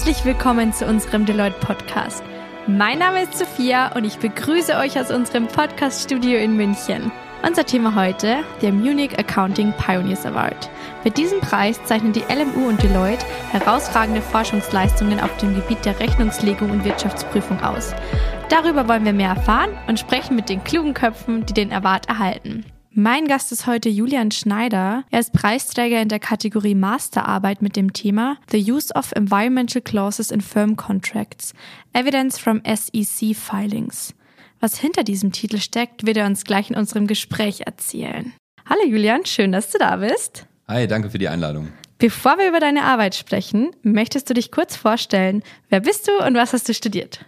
Herzlich willkommen zu unserem Deloitte Podcast. Mein Name ist Sophia und ich begrüße euch aus unserem Podcast-Studio in München. Unser Thema heute, der Munich Accounting Pioneers Award. Mit diesem Preis zeichnen die LMU und Deloitte herausragende Forschungsleistungen auf dem Gebiet der Rechnungslegung und Wirtschaftsprüfung aus. Darüber wollen wir mehr erfahren und sprechen mit den klugen Köpfen, die den Award erhalten. Mein Gast ist heute Julian Schneider. Er ist Preisträger in der Kategorie Masterarbeit mit dem Thema The Use of Environmental Clauses in Firm Contracts, Evidence from SEC Filings. Was hinter diesem Titel steckt, wird er uns gleich in unserem Gespräch erzählen. Hallo Julian, schön, dass du da bist. Hi, danke für die Einladung. Bevor wir über deine Arbeit sprechen, möchtest du dich kurz vorstellen. Wer bist du und was hast du studiert?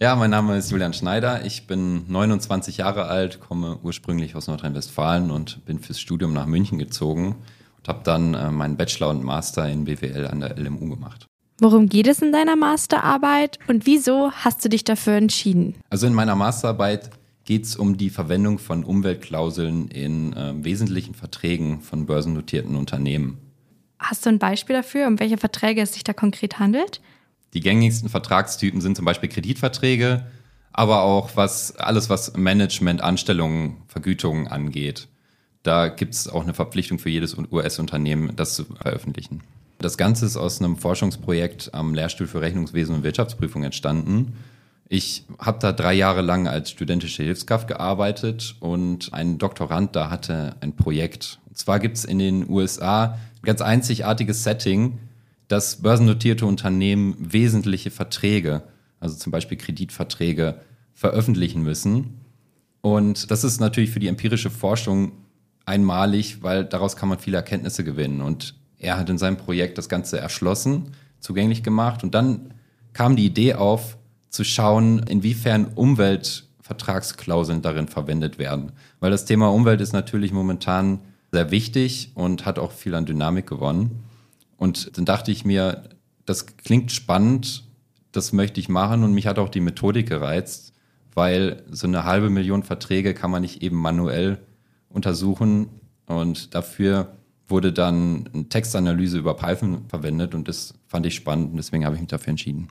Ja, mein Name ist Julian Schneider. Ich bin 29 Jahre alt, komme ursprünglich aus Nordrhein-Westfalen und bin fürs Studium nach München gezogen und habe dann äh, meinen Bachelor und Master in BWL an der LMU gemacht. Worum geht es in deiner Masterarbeit und wieso hast du dich dafür entschieden? Also in meiner Masterarbeit geht es um die Verwendung von Umweltklauseln in äh, wesentlichen Verträgen von börsennotierten Unternehmen. Hast du ein Beispiel dafür, um welche Verträge es sich da konkret handelt? Die gängigsten Vertragstypen sind zum Beispiel Kreditverträge, aber auch was, alles, was Management, Anstellungen, Vergütungen angeht. Da gibt es auch eine Verpflichtung für jedes US-Unternehmen, das zu veröffentlichen. Das Ganze ist aus einem Forschungsprojekt am Lehrstuhl für Rechnungswesen und Wirtschaftsprüfung entstanden. Ich habe da drei Jahre lang als studentische Hilfskraft gearbeitet und ein Doktorand da hatte ein Projekt. Und zwar gibt es in den USA ein ganz einzigartiges Setting, dass börsennotierte Unternehmen wesentliche Verträge, also zum Beispiel Kreditverträge, veröffentlichen müssen. Und das ist natürlich für die empirische Forschung einmalig, weil daraus kann man viele Erkenntnisse gewinnen. Und er hat in seinem Projekt das Ganze erschlossen, zugänglich gemacht. Und dann kam die Idee auf, zu schauen, inwiefern Umweltvertragsklauseln darin verwendet werden. Weil das Thema Umwelt ist natürlich momentan sehr wichtig und hat auch viel an Dynamik gewonnen. Und dann dachte ich mir, das klingt spannend, das möchte ich machen und mich hat auch die Methodik gereizt, weil so eine halbe Million Verträge kann man nicht eben manuell untersuchen und dafür wurde dann eine Textanalyse über Python verwendet und das fand ich spannend und deswegen habe ich mich dafür entschieden.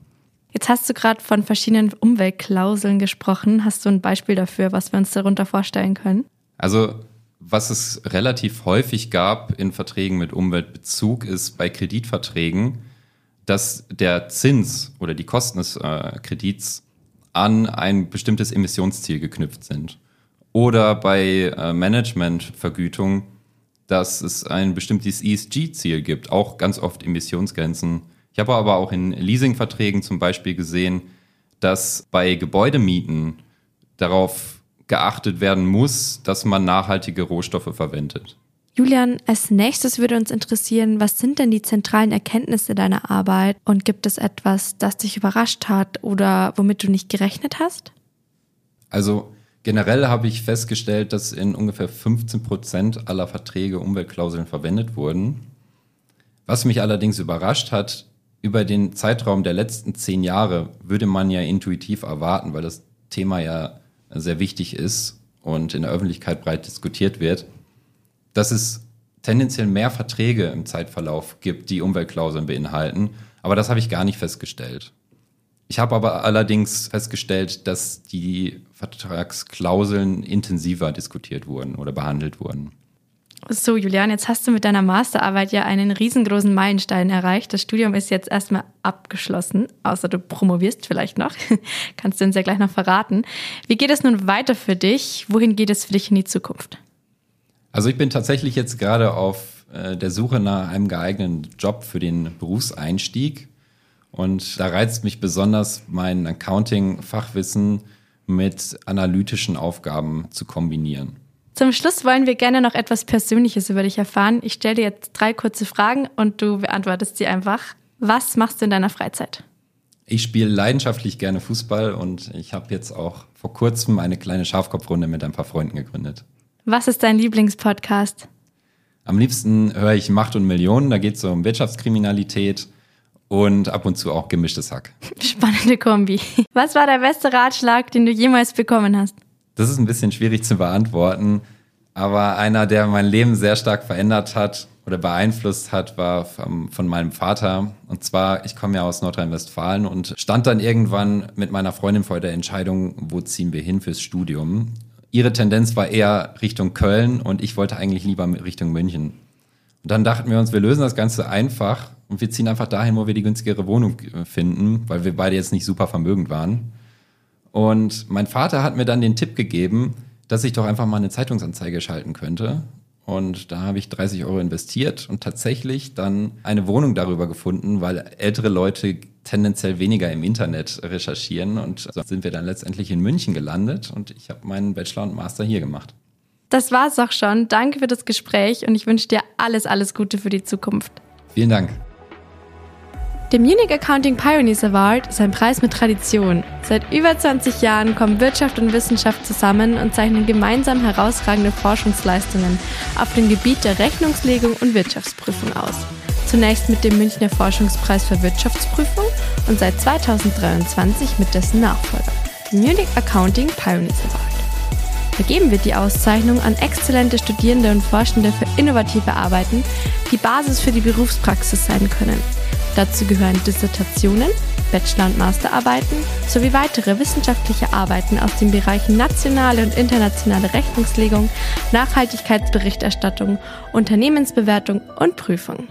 Jetzt hast du gerade von verschiedenen Umweltklauseln gesprochen. Hast du ein Beispiel dafür, was wir uns darunter vorstellen können? Also was es relativ häufig gab in Verträgen mit Umweltbezug, ist bei Kreditverträgen, dass der Zins oder die Kosten des äh, Kredits an ein bestimmtes Emissionsziel geknüpft sind. Oder bei äh, Managementvergütung, dass es ein bestimmtes ESG-Ziel gibt, auch ganz oft Emissionsgrenzen. Ich habe aber auch in Leasingverträgen zum Beispiel gesehen, dass bei Gebäudemieten darauf geachtet werden muss, dass man nachhaltige Rohstoffe verwendet. Julian, als nächstes würde uns interessieren, was sind denn die zentralen Erkenntnisse deiner Arbeit und gibt es etwas, das dich überrascht hat oder womit du nicht gerechnet hast? Also generell habe ich festgestellt, dass in ungefähr 15 Prozent aller Verträge Umweltklauseln verwendet wurden. Was mich allerdings überrascht hat, über den Zeitraum der letzten zehn Jahre würde man ja intuitiv erwarten, weil das Thema ja sehr wichtig ist und in der Öffentlichkeit breit diskutiert wird, dass es tendenziell mehr Verträge im Zeitverlauf gibt, die Umweltklauseln beinhalten. Aber das habe ich gar nicht festgestellt. Ich habe aber allerdings festgestellt, dass die Vertragsklauseln intensiver diskutiert wurden oder behandelt wurden. So, Julian, jetzt hast du mit deiner Masterarbeit ja einen riesengroßen Meilenstein erreicht. Das Studium ist jetzt erstmal abgeschlossen, außer du promovierst vielleicht noch. Kannst du uns ja gleich noch verraten. Wie geht es nun weiter für dich? Wohin geht es für dich in die Zukunft? Also ich bin tatsächlich jetzt gerade auf äh, der Suche nach einem geeigneten Job für den Berufseinstieg. Und da reizt mich besonders mein Accounting-Fachwissen mit analytischen Aufgaben zu kombinieren. Zum Schluss wollen wir gerne noch etwas Persönliches über dich erfahren. Ich stelle dir jetzt drei kurze Fragen und du beantwortest sie einfach. Was machst du in deiner Freizeit? Ich spiele leidenschaftlich gerne Fußball und ich habe jetzt auch vor kurzem eine kleine Schafkopfrunde mit ein paar Freunden gegründet. Was ist dein Lieblingspodcast? Am liebsten höre ich Macht und Millionen, da geht es um Wirtschaftskriminalität und ab und zu auch gemischtes Hack. Spannende Kombi. Was war der beste Ratschlag, den du jemals bekommen hast? Das ist ein bisschen schwierig zu beantworten, aber einer, der mein Leben sehr stark verändert hat oder beeinflusst hat, war von meinem Vater. Und zwar, ich komme ja aus Nordrhein-Westfalen und stand dann irgendwann mit meiner Freundin vor der Entscheidung, wo ziehen wir hin fürs Studium. Ihre Tendenz war eher Richtung Köln und ich wollte eigentlich lieber Richtung München. Und dann dachten wir uns, wir lösen das Ganze einfach und wir ziehen einfach dahin, wo wir die günstigere Wohnung finden, weil wir beide jetzt nicht super vermögend waren. Und mein Vater hat mir dann den Tipp gegeben, dass ich doch einfach mal eine Zeitungsanzeige schalten könnte. Und da habe ich 30 Euro investiert und tatsächlich dann eine Wohnung darüber gefunden, weil ältere Leute tendenziell weniger im Internet recherchieren. Und so sind wir dann letztendlich in München gelandet und ich habe meinen Bachelor und Master hier gemacht. Das war's auch schon. Danke für das Gespräch und ich wünsche dir alles, alles Gute für die Zukunft. Vielen Dank. Der Munich Accounting Pioneers Award ist ein Preis mit Tradition. Seit über 20 Jahren kommen Wirtschaft und Wissenschaft zusammen und zeichnen gemeinsam herausragende Forschungsleistungen auf dem Gebiet der Rechnungslegung und Wirtschaftsprüfung aus. Zunächst mit dem Münchner Forschungspreis für Wirtschaftsprüfung und seit 2023 mit dessen Nachfolger, dem Munich Accounting Pioneers Award. Vergeben wird die Auszeichnung an exzellente Studierende und Forschende für innovative Arbeiten, die Basis für die Berufspraxis sein können. Dazu gehören Dissertationen, Bachelor- und Masterarbeiten sowie weitere wissenschaftliche Arbeiten aus den Bereichen nationale und internationale Rechnungslegung, Nachhaltigkeitsberichterstattung, Unternehmensbewertung und Prüfung.